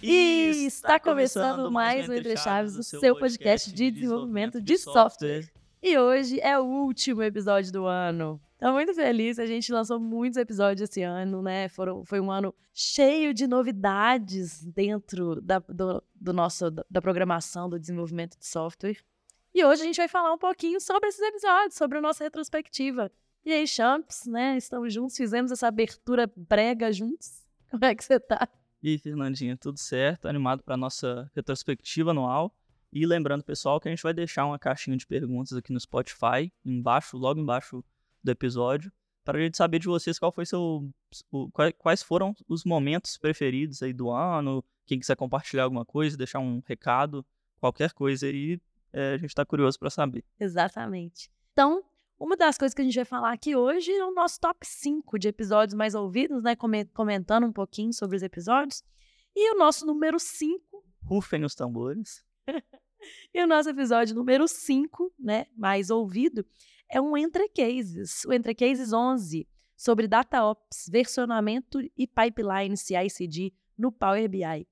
E está começando mais um Entre Chaves, o seu podcast de desenvolvimento de software. E hoje é o último episódio do ano. Estou muito feliz, a gente lançou muitos episódios esse ano, né? Foram, foi um ano cheio de novidades dentro da, do, do nosso, da programação, do desenvolvimento de software. E hoje a gente vai falar um pouquinho sobre esses episódios, sobre a nossa retrospectiva. E aí, Champs, né? Estamos juntos, fizemos essa abertura brega juntos. Como é que você tá? E aí, Fernandinha, tudo certo? Animado para nossa retrospectiva anual. E lembrando, pessoal, que a gente vai deixar uma caixinha de perguntas aqui no Spotify, embaixo, logo embaixo do episódio, para a gente saber de vocês qual foi seu, o, quais foram os momentos preferidos aí do ano, quem quiser compartilhar alguma coisa, deixar um recado, qualquer coisa aí, é, a gente está curioso para saber. Exatamente. Então, uma das coisas que a gente vai falar aqui hoje é o nosso top 5 de episódios mais ouvidos, né? Comentando um pouquinho sobre os episódios. E o nosso número 5. Rufem os tambores. e o nosso episódio número 5, né? Mais ouvido, é um Entre Cases, o Entre Cases 11, sobre DataOps, versionamento e pipeline CI/CD no Power BI.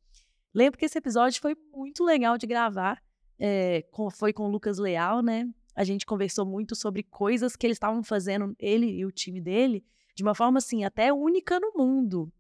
Lembro que esse episódio foi muito legal de gravar, é, com, foi com o Lucas Leal, né? A gente conversou muito sobre coisas que eles estavam fazendo, ele e o time dele, de uma forma assim, até única no mundo,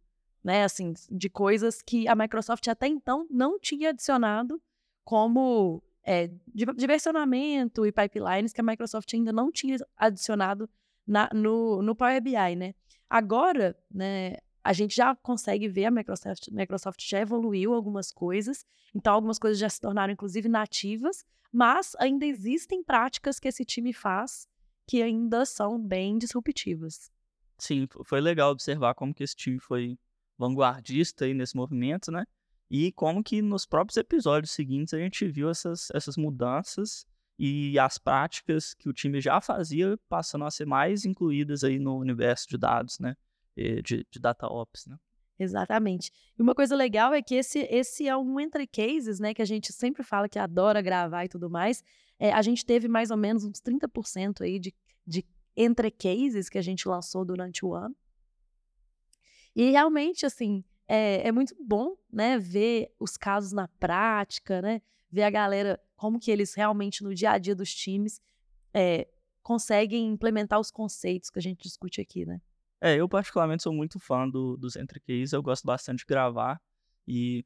né? Assim, de coisas que a Microsoft até então não tinha adicionado como é, versionamento e pipelines que a Microsoft ainda não tinha adicionado na, no, no Power BI, né? Agora, né, a gente já consegue ver a Microsoft, Microsoft já evoluiu algumas coisas, então algumas coisas já se tornaram inclusive nativas, mas ainda existem práticas que esse time faz que ainda são bem disruptivas. Sim, foi legal observar como que esse time foi vanguardista aí nesse movimento, né? E como que nos próprios episódios seguintes a gente viu essas, essas mudanças e as práticas que o time já fazia passando a ser mais incluídas aí no universo de dados, né? De, de data ops, né? Exatamente. E uma coisa legal é que esse, esse é um entre cases, né? Que a gente sempre fala que adora gravar e tudo mais. É, a gente teve mais ou menos uns 30% aí de, de entre cases que a gente lançou durante o ano. E realmente, assim, é, é muito bom, né, ver os casos na prática, né, ver a galera, como que eles realmente no dia a dia dos times é, conseguem implementar os conceitos que a gente discute aqui, né. É, eu particularmente sou muito fã do, dos Entre Keys, eu gosto bastante de gravar e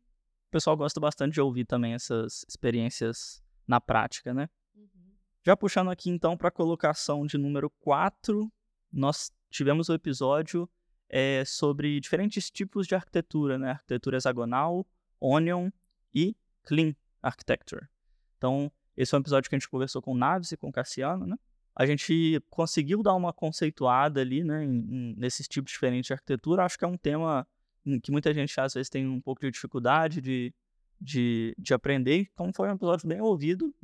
o pessoal gosta bastante de ouvir também essas experiências na prática, né. Uhum. Já puxando aqui então para a colocação de número 4, nós tivemos o episódio é, sobre diferentes tipos de arquitetura, né? Arquitetura hexagonal, Onion e Clean Architecture. Então, esse é um episódio que a gente conversou com o Naves e com o Cassiano, né? A gente conseguiu dar uma conceituada ali, né, em, em, nesses tipos diferentes de arquitetura. Acho que é um tema que muita gente às vezes tem um pouco de dificuldade de, de, de aprender. Então, foi um episódio bem ouvido.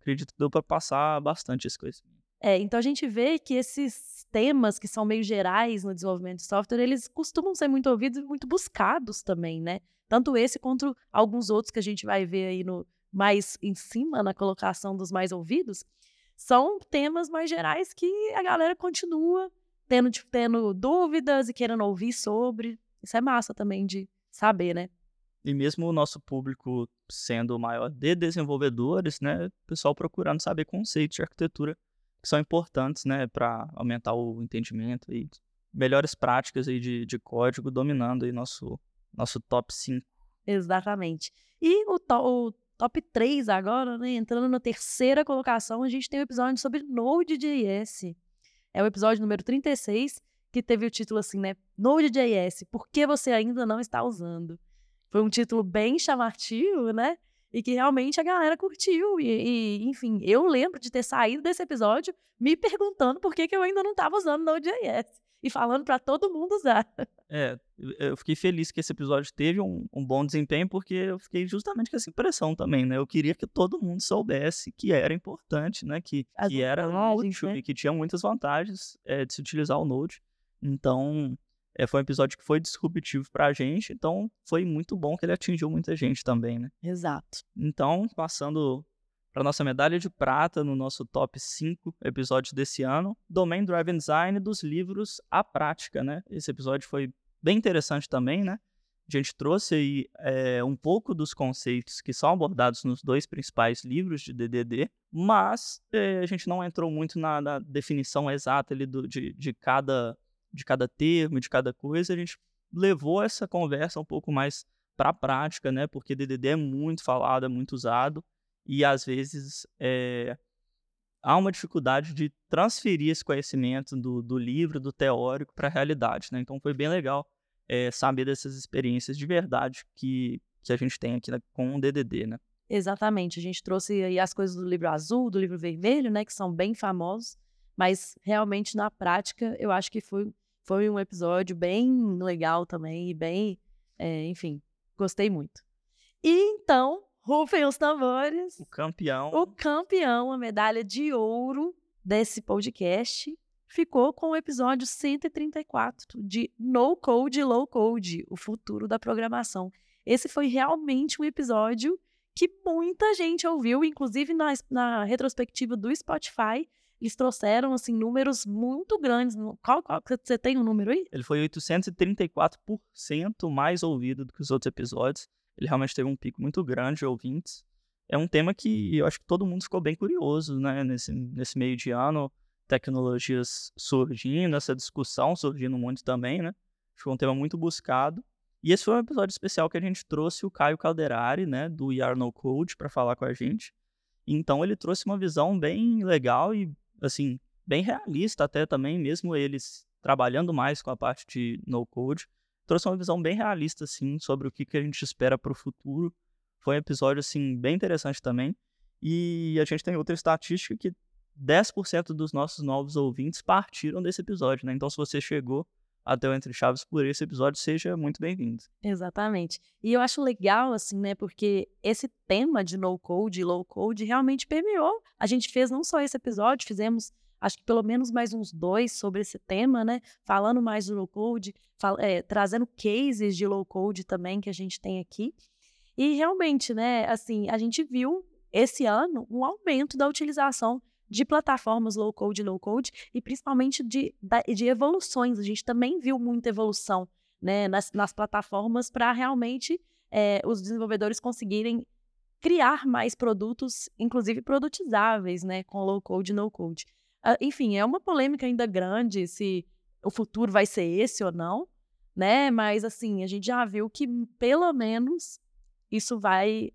Acredito que deu para passar bastante esse conhecimento. É, então a gente vê que esses temas que são meio gerais no desenvolvimento de software, eles costumam ser muito ouvidos e muito buscados também, né? Tanto esse quanto alguns outros que a gente vai ver aí no mais em cima na colocação dos mais ouvidos, são temas mais gerais que a galera continua tendo, tipo, tendo dúvidas e querendo ouvir sobre. Isso é massa também de saber, né? E mesmo o nosso público sendo maior de desenvolvedores, né? O pessoal procurando saber conceitos de arquitetura que são importantes, né, para aumentar o entendimento e melhores práticas aí de, de código dominando aí nosso, nosso top 5. Exatamente. E o, to o top 3 agora, né, entrando na terceira colocação, a gente tem um episódio sobre Node.js. É o episódio número 36, que teve o título assim, né, Node.js, por que você ainda não está usando? Foi um título bem chamativo, né? e que realmente a galera curtiu. E, e, enfim, eu lembro de ter saído desse episódio me perguntando por que, que eu ainda não estava usando Node.js e falando para todo mundo usar. É, eu fiquei feliz que esse episódio teve um, um, bom desempenho, porque eu fiquei justamente com essa impressão também, né? Eu queria que todo mundo soubesse que era importante, né? Que, que era útil né? e que tinha muitas vantagens é, de se utilizar o Node. Então, é, foi um episódio que foi disruptivo pra gente, então foi muito bom que ele atingiu muita gente também, né? Exato. Então, passando para nossa medalha de prata no nosso top 5 episódios desse ano, Domain Driven Design dos livros à prática, né? Esse episódio foi bem interessante também, né? A gente trouxe aí é, um pouco dos conceitos que são abordados nos dois principais livros de DDD, mas é, a gente não entrou muito na, na definição exata ali do, de, de, cada, de cada termo, de cada coisa. A gente levou essa conversa um pouco mais para a prática, né? Porque DDD é muito falado, é muito usado e às vezes é, há uma dificuldade de transferir esse conhecimento do, do livro, do teórico, para a realidade. Né? Então foi bem legal é, saber dessas experiências de verdade que, que a gente tem aqui né, com o DDD. Né? Exatamente, a gente trouxe aí as coisas do livro azul, do livro vermelho, né, que são bem famosos, mas realmente na prática eu acho que foi, foi um episódio bem legal também e bem, é, enfim, gostei muito. E então, Rufem os tambores. O campeão. O campeão, a medalha de ouro desse podcast, ficou com o episódio 134 de No Code, Low Code, o futuro da programação. Esse foi realmente um episódio que muita gente ouviu, inclusive na, na retrospectiva do Spotify, eles trouxeram assim números muito grandes. Qual, qual você tem um número aí? Ele foi 834% mais ouvido do que os outros episódios. Ele realmente teve um pico muito grande de ouvintes. É um tema que eu acho que todo mundo ficou bem curioso, né? Nesse, nesse meio de ano, tecnologias surgindo, essa discussão surgindo muito também, né? Foi um tema muito buscado. E esse foi um episódio especial que a gente trouxe o Caio Calderari, né, do ER No Code, para falar com a gente. Então ele trouxe uma visão bem legal e, assim, bem realista até também, mesmo eles trabalhando mais com a parte de no code trouxe uma visão bem realista, assim, sobre o que, que a gente espera para o futuro. Foi um episódio, assim, bem interessante também. E a gente tem outra estatística que 10% dos nossos novos ouvintes partiram desse episódio, né? Então, se você chegou até o Entre Chaves por esse episódio, seja muito bem-vindo. Exatamente. E eu acho legal, assim, né? Porque esse tema de no-code e low-code realmente permeou. A gente fez não só esse episódio, fizemos acho que pelo menos mais uns dois sobre esse tema, né? Falando mais do low code, é, trazendo cases de low code também que a gente tem aqui. E realmente, né, assim, a gente viu esse ano um aumento da utilização de plataformas low code low code e principalmente de, de evoluções. A gente também viu muita evolução né, nas, nas plataformas para realmente é, os desenvolvedores conseguirem criar mais produtos, inclusive produtizáveis, né, com low code no code. Uh, enfim, é uma polêmica ainda grande se o futuro vai ser esse ou não, né? Mas assim, a gente já viu que pelo menos isso vai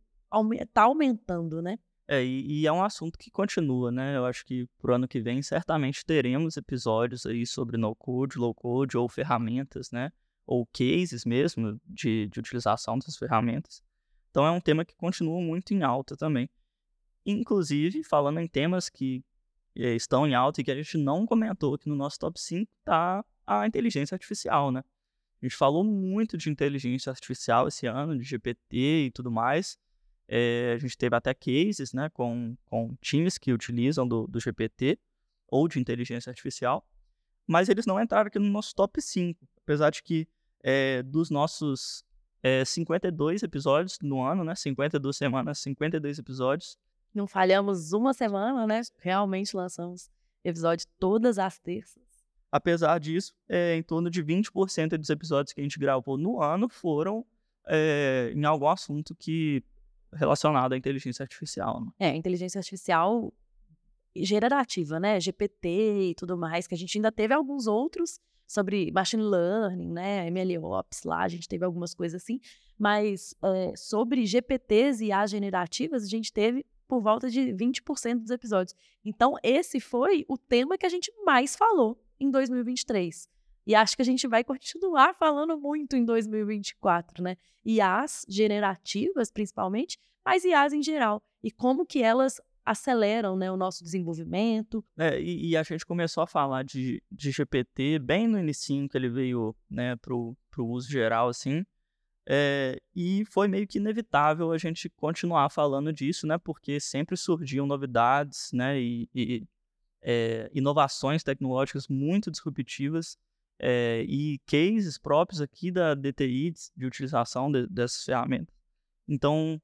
tá aumentando, né? É, e, e, é um assunto que continua, né? Eu acho que pro ano que vem certamente teremos episódios aí sobre no code, low code ou ferramentas, né? Ou cases mesmo de, de utilização dessas ferramentas. Então é um tema que continua muito em alta também. Inclusive, falando em temas que estão em alta e que a gente não comentou aqui no nosso top 5 tá a inteligência artificial, né? A gente falou muito de inteligência artificial esse ano, de GPT e tudo mais. É, a gente teve até cases, né, com, com times que utilizam do, do GPT ou de inteligência artificial, mas eles não entraram aqui no nosso top 5, apesar de que é, dos nossos é, 52 episódios no ano, né, 52 semanas, 52 episódios, não falhamos uma semana, né? Realmente lançamos episódio todas as terças. Apesar disso, é, em torno de 20% dos episódios que a gente gravou no ano foram é, em algum assunto que relacionado à inteligência artificial. Né? É, inteligência artificial generativa, né? GPT e tudo mais, que a gente ainda teve alguns outros sobre machine learning, né? MLOps lá, a gente teve algumas coisas assim, mas é, sobre GPTs e as generativas, a gente teve por volta de 20% dos episódios. Então, esse foi o tema que a gente mais falou em 2023. E acho que a gente vai continuar falando muito em 2024, né? IAs generativas, principalmente, mas IAs em geral. E como que elas aceleram né, o nosso desenvolvimento. É, e, e, a gente começou a falar de, de GPT bem no início que ele veio né, para o uso geral, assim. É, e foi meio que inevitável a gente continuar falando disso, né? Porque sempre surgiam novidades, né? E, e é, inovações tecnológicas muito disruptivas é, e cases próprios aqui da DTI de utilização de, dessas ferramentas. Então,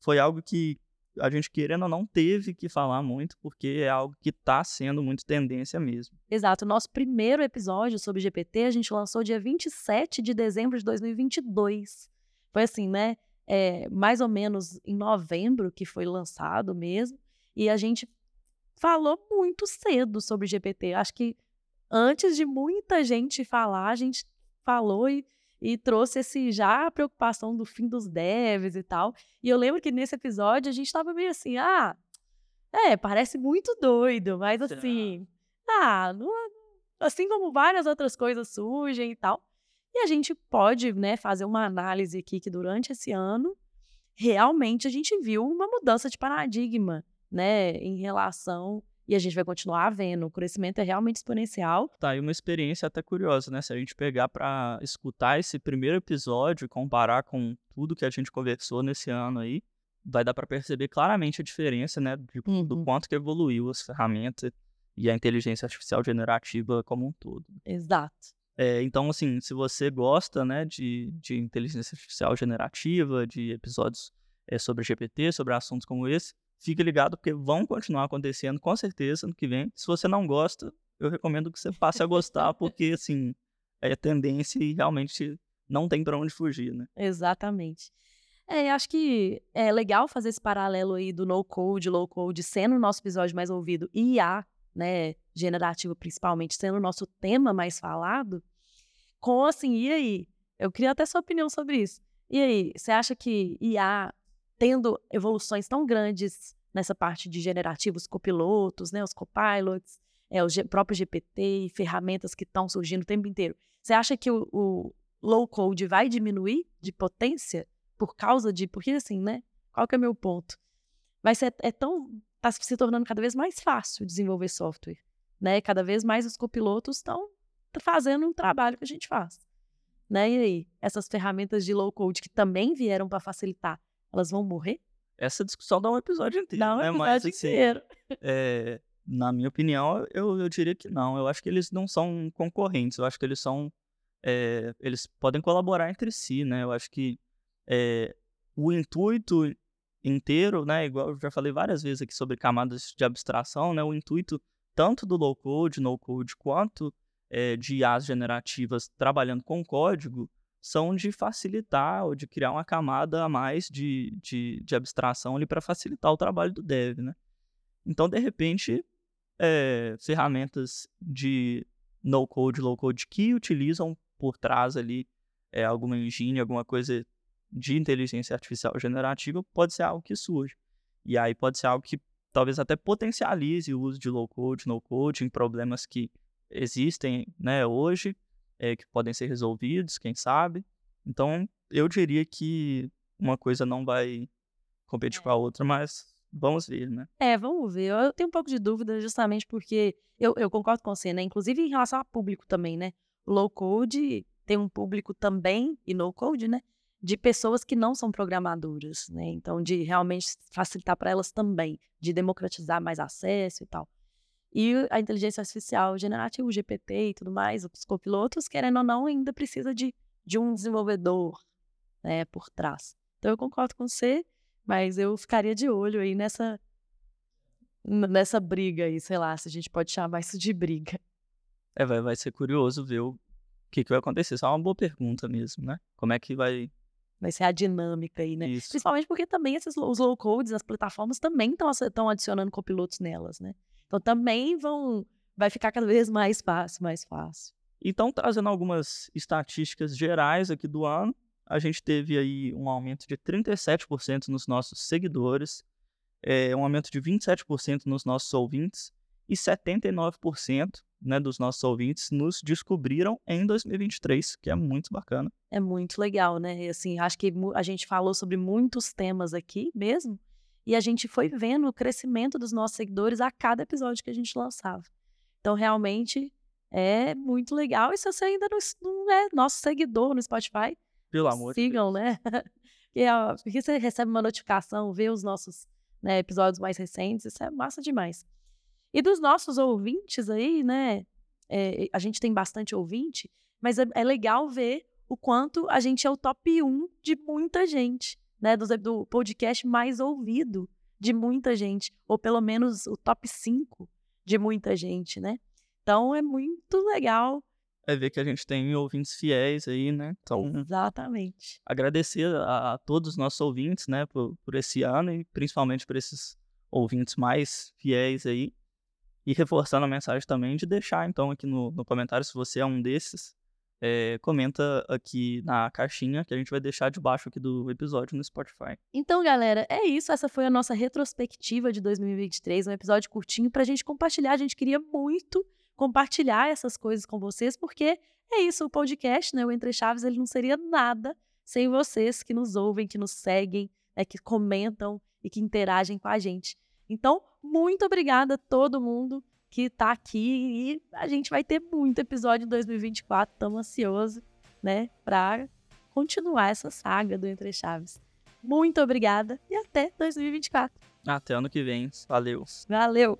foi algo que a gente querendo ou não teve que falar muito, porque é algo que está sendo muito tendência mesmo. Exato. Nosso primeiro episódio sobre GPT a gente lançou dia 27 de dezembro de 2022. Foi assim, né? É, mais ou menos em novembro que foi lançado mesmo. E a gente falou muito cedo sobre GPT. Acho que antes de muita gente falar, a gente falou e e trouxe esse já a preocupação do fim dos devs e tal. E eu lembro que nesse episódio a gente tava meio assim, ah, é, parece muito doido, mas assim, ah, não, assim como várias outras coisas surgem e tal. E a gente pode, né, fazer uma análise aqui que durante esse ano realmente a gente viu uma mudança de paradigma, né, em relação e a gente vai continuar vendo. O crescimento é realmente exponencial. Tá aí uma experiência até curiosa, né? Se a gente pegar para escutar esse primeiro episódio e comparar com tudo que a gente conversou nesse ano aí, vai dar para perceber claramente a diferença, né? De, uhum. Do quanto que evoluiu as ferramentas e a inteligência artificial generativa como um todo. Exato. É, então, assim, se você gosta, né, de, de inteligência artificial generativa, de episódios é, sobre GPT, sobre assuntos como esse, fique ligado, porque vão continuar acontecendo com certeza no que vem. Se você não gosta, eu recomendo que você passe a gostar, porque, assim, é tendência e realmente não tem para onde fugir, né? Exatamente. É, acho que é legal fazer esse paralelo aí do no code, low code, sendo o nosso episódio mais ouvido, e IA, né, generativo principalmente, sendo o nosso tema mais falado, com assim, e aí? Eu queria até sua opinião sobre isso. E aí, você acha que IA tendo evoluções tão grandes nessa parte de generativos copilotos, né, os copilots, é, o próprio GPT e ferramentas que estão surgindo o tempo inteiro. Você acha que o, o, low code vai diminuir de potência por causa de, porque assim, né? Qual que é o meu ponto? Vai ser é tão está se tornando cada vez mais fácil desenvolver software, né? Cada vez mais os copilotos estão fazendo um trabalho que a gente faz, né? E aí, essas ferramentas de low code que também vieram para facilitar elas vão morrer? Essa discussão dá um episódio inteiro. Dá um né? episódio Mas, assim, inteiro. É, na minha opinião, eu, eu diria que não. Eu acho que eles não são concorrentes. Eu acho que eles são. É, eles podem colaborar entre si, né? Eu acho que é, o intuito inteiro, né? Igual eu já falei várias vezes aqui sobre camadas de abstração, né? O intuito tanto do low code, no code, quanto é, de IAs generativas trabalhando com código são de facilitar ou de criar uma camada a mais de, de, de abstração ali para facilitar o trabalho do dev, né? Então, de repente, é, ferramentas de no-code, low-code que utilizam por trás ali é, alguma engine, alguma coisa de inteligência artificial generativa, pode ser algo que surge. E aí pode ser algo que talvez até potencialize o uso de low-code, no-code em problemas que existem né, hoje é, que podem ser resolvidos, quem sabe. Então, eu diria que uma coisa não vai competir é. com a outra, mas vamos ver, né? É, vamos ver. Eu tenho um pouco de dúvida justamente porque eu, eu concordo com você, né? Inclusive em relação a público também, né? Low code tem um público também, e no code, né? De pessoas que não são programadoras, né? Então, de realmente facilitar para elas também, de democratizar mais acesso e tal. E a inteligência artificial generativa, o GPT e tudo mais, os copilotos, querendo ou não, ainda precisa de, de um desenvolvedor né, por trás. Então eu concordo com você, mas eu ficaria de olho aí nessa, nessa briga aí, sei lá, se a gente pode chamar isso de briga. É, vai, vai ser curioso ver o que, que vai acontecer. Só é uma boa pergunta mesmo, né? Como é que vai vai ser a dinâmica aí, né? Isso. Principalmente porque também esses, os low codes, as plataformas também estão adicionando copilotos nelas, né? Então também vão vai ficar cada vez mais fácil, mais fácil. Então, trazendo algumas estatísticas gerais aqui do ano, a gente teve aí um aumento de 37% nos nossos seguidores, é, um aumento de 27% nos nossos ouvintes e 79% né, dos nossos ouvintes nos descobriram em 2023, que é muito bacana. É muito legal, né? E, assim, acho que a gente falou sobre muitos temas aqui mesmo, e a gente foi vendo o crescimento dos nossos seguidores a cada episódio que a gente lançava. Então, realmente, é muito legal. E se você ainda não, não é nosso seguidor no Spotify, pelo amor sigam, de né? Porque você recebe uma notificação, vê os nossos né, episódios mais recentes, isso é massa demais. E dos nossos ouvintes aí, né? É, a gente tem bastante ouvinte, mas é, é legal ver o quanto a gente é o top 1 de muita gente né, do, do podcast mais ouvido de muita gente, ou pelo menos o top 5 de muita gente, né? Então é muito legal. É ver que a gente tem ouvintes fiéis aí, né? Então, Exatamente. agradecer a, a todos os nossos ouvintes, né, por, por esse ano e principalmente por esses ouvintes mais fiéis aí. E reforçando a mensagem também de deixar, então, aqui no, no comentário, se você é um desses, é, comenta aqui na caixinha que a gente vai deixar debaixo aqui do episódio no Spotify. Então, galera, é isso. Essa foi a nossa retrospectiva de 2023, um episódio curtinho pra gente compartilhar. A gente queria muito compartilhar essas coisas com vocês, porque é isso, o podcast, né, o Entre Chaves, ele não seria nada sem vocês que nos ouvem, que nos seguem, né, que comentam e que interagem com a gente. Então, muito obrigada a todo mundo que está aqui e a gente vai ter muito episódio em 2024, estamos ansiosos, né, para continuar essa saga do Entre Chaves. Muito obrigada e até 2024. Até ano que vem. Valeu. Valeu!